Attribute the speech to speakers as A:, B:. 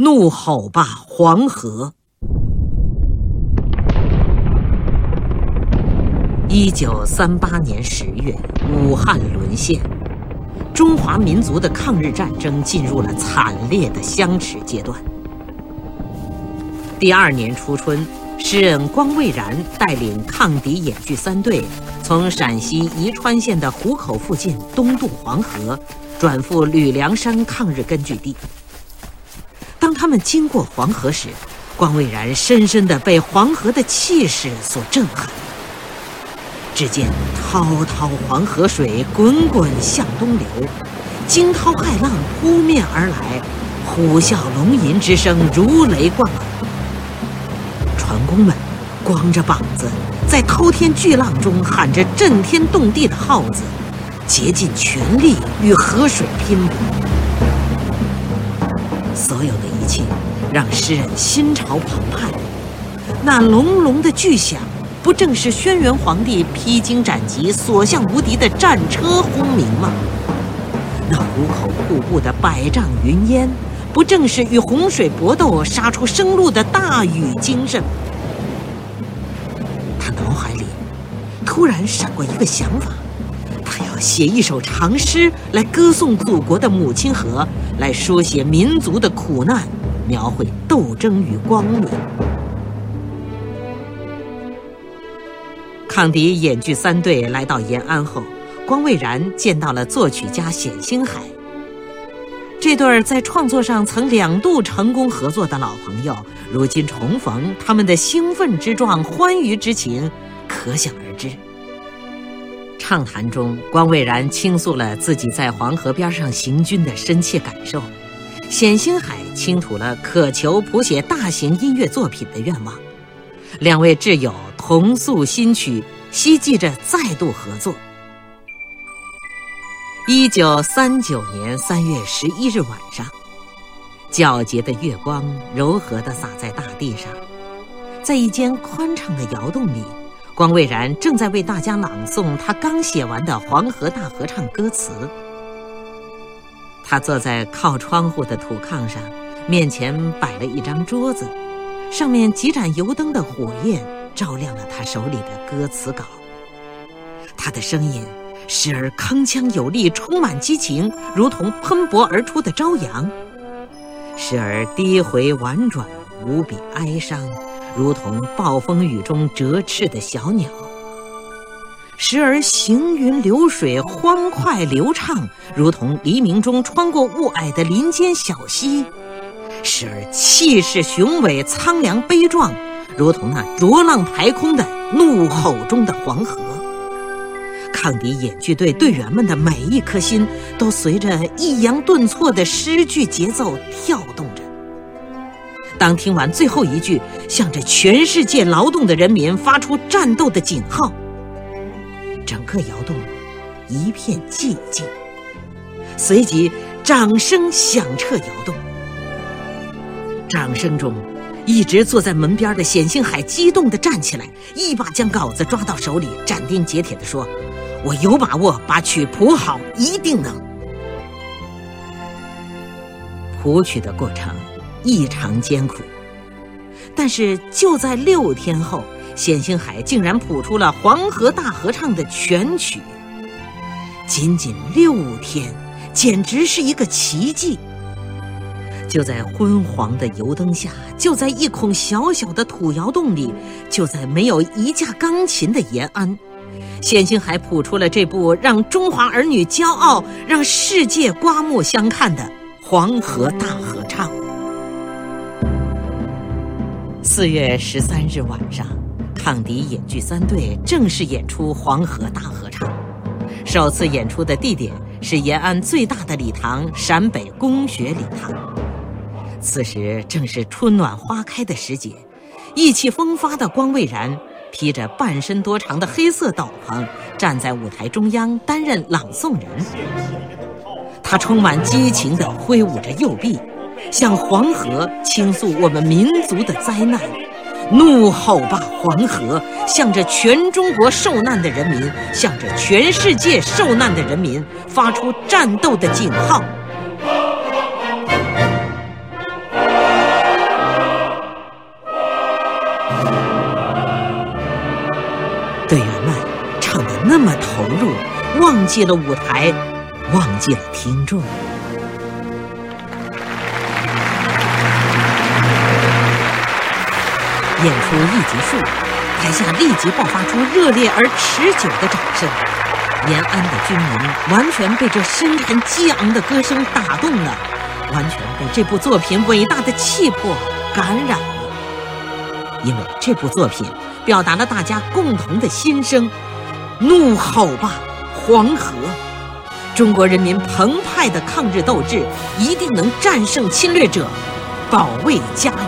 A: 怒吼吧，黄河！一九三八年十月，武汉沦陷，中华民族的抗日战争进入了惨烈的相持阶段。第二年初春，诗人光蔚然带领抗敌演剧三队，从陕西宜川县的湖口附近东渡黄河，转赴吕梁山抗日根据地。他们经过黄河时，光蔚然深深地被黄河的气势所震撼。只见滔滔黄河水滚滚向东流，惊涛骇浪扑面而来，虎啸龙吟之声如雷贯耳。船工们光着膀子，在滔天巨浪中喊着震天动地的号子，竭尽全力与河水拼搏。所有的一切让诗人心潮澎湃。那隆隆的巨响，不正是轩辕皇帝披荆斩棘、所向无敌的战车轰鸣吗？那壶口瀑布的百丈云烟，不正是与洪水搏斗、杀出生路的大禹精神？他脑海里突然闪过一个想法。他要写一首长诗来歌颂祖国的母亲河，来书写民族的苦难，描绘斗争与光明。抗敌演剧三队来到延安后，光蔚然见到了作曲家冼星海。这对儿在创作上曾两度成功合作的老朋友，如今重逢，他们的兴奋之状、欢愉之情，可想而知。畅谈中，光蔚然倾诉了自己在黄河边上行军的深切感受，冼星海倾吐了渴求谱写大型音乐作品的愿望。两位挚友同诉新曲，希冀着再度合作。一九三九年三月十一日晚上，皎洁的月光柔和地洒在大地上，在一间宽敞的窑洞里。光蔚然正在为大家朗诵他刚写完的《黄河大合唱》歌词。他坐在靠窗户的土炕上，面前摆了一张桌子，上面几盏油灯的火焰照亮了他手里的歌词稿。他的声音时而铿锵有力，充满激情，如同喷薄而出的朝阳；时而低回婉转，无比哀伤。如同暴风雨中折翅的小鸟，时而行云流水，欢快流畅，如同黎明中穿过雾霭的林间小溪；时而气势雄伟，苍凉悲壮，如同那浊浪排空的怒吼中的黄河。抗敌演剧队队员们的每一颗心，都随着抑扬顿挫的诗句节奏跳动。当听完最后一句，向着全世界劳动的人民发出战斗的警号，整个窑洞一片寂静，随即掌声响彻窑洞。掌声中，一直坐在门边的冼星海激动地站起来，一把将稿子抓到手里，斩钉截铁地说：“我有把握把曲谱好，一定能。”谱曲的过程。异常艰苦，但是就在六天后，冼星海竟然谱出了《黄河大合唱》的全曲。仅仅六天，简直是一个奇迹。就在昏黄的油灯下，就在一孔小小的土窑洞里，就在没有一架钢琴的延安，冼星海谱出了这部让中华儿女骄傲、让世界刮目相看的《黄河大合唱》。四月十三日晚上，抗敌演剧三队正式演出《黄河大合唱》。首次演出的地点是延安最大的礼堂——陕北公学礼堂。此时正是春暖花开的时节，意气风发的光蔚然披着半身多长的黑色斗篷，站在舞台中央担任朗诵人。他充满激情地挥舞着右臂。向黄河倾诉我们民族的灾难，怒吼吧黄河，向着全中国受难的人民，向着全世界受难的人民发出战斗的警号。队员们唱的那么投入，忘记了舞台，忘记了听众。演出一结束，台下立即爆发出热烈而持久的掌声。延安的军民完全被这深沉激昂的歌声打动了，完全被这部作品伟大的气魄感染了。因为这部作品表达了大家共同的心声：怒吼吧，黄河！中国人民澎湃的抗日斗志一定能战胜侵略者，保卫家园。